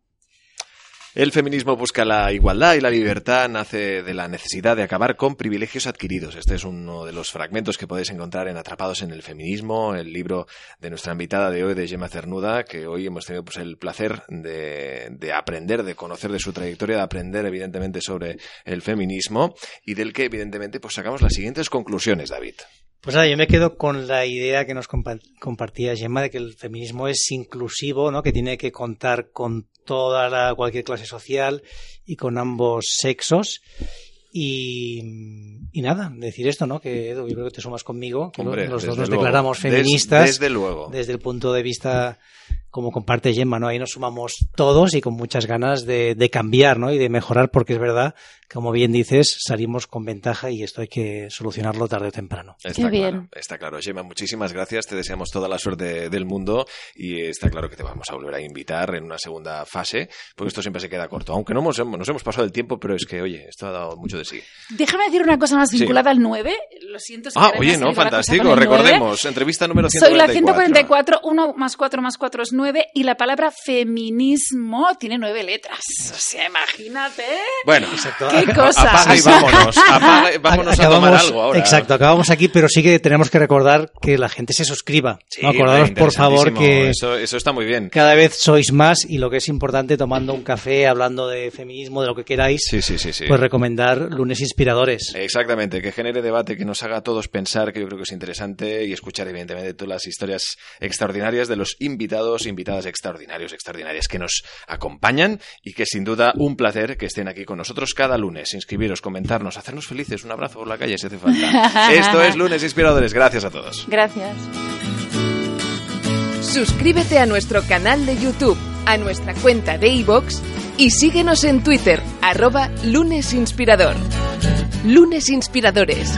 El feminismo busca la igualdad y la libertad nace de la necesidad de acabar con privilegios adquiridos. Este es uno de los fragmentos que podéis encontrar en Atrapados en el Feminismo, el libro de nuestra invitada de hoy, de Gemma Cernuda, que hoy hemos tenido pues, el placer de, de aprender, de conocer de su trayectoria, de aprender evidentemente sobre el feminismo y del que evidentemente pues sacamos las siguientes conclusiones, David. Pues nada, yo me quedo con la idea que nos compa- compartía Gemma de que el feminismo es inclusivo, ¿no? que tiene que contar con toda la, cualquier clase social y con ambos sexos. Y, y nada, decir esto, ¿no? Que Edu, yo creo que te sumas conmigo, que Hombre, los dos nos luego. declaramos Des- feministas desde luego. desde el punto de vista como comparte Gemma, ¿no? Ahí nos sumamos todos y con muchas ganas de, de cambiar, ¿no? Y de mejorar, porque es verdad, como bien dices, salimos con ventaja y esto hay que solucionarlo tarde o temprano. Está Qué bien. claro, está claro. Gemma, muchísimas gracias. Te deseamos toda la suerte del mundo y está claro que te vamos a volver a invitar en una segunda fase, porque esto siempre se queda corto. Aunque no hemos, nos hemos pasado el tiempo, pero es que, oye, esto ha dado mucho de sí. Déjame decir una cosa más Sí. vinculada al 9. Lo siento. si Ah, oye, no, fantástico. con el 9. Recordemos, entrevista número Soy la 144. 144, 1 más 4 más 4 es 9 y la palabra feminismo tiene 9 letras. O sea, imagínate. Bueno, Exacto. Qué cosa. apaga y vámonos. Apaga y vámonos a tomar algo ahora. Exacto, acabamos aquí, pero sí que tenemos que recordar que la gente se suscriba. Sí, ¿no? Acordaros, por favor, que Eso, eso está muy bien. cada vez sois más y lo que es importante, tomando un café, hablando de feminismo, de lo que queráis, Sí, sí, sí, sí. pues recomendar lunes inspiradores. Exactamente, que genere debate, que nos haga a todos pensar, que yo creo que es interesante, y escuchar, evidentemente, todas las historias extraordinarias de los invitados, invitadas extraordinarios, extraordinarias que nos acompañan, y que sin duda un placer que estén aquí con nosotros cada lunes. Inscribiros, comentarnos, hacernos felices. Un abrazo por la calle si hace falta. *laughs* Esto es Lunes Inspiradores. Gracias a todos. Gracias. Suscríbete a nuestro canal de YouTube, a nuestra cuenta de iVoox y síguenos en Twitter, arroba lunesinspirador. Lunes Inspiradores.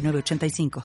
906985.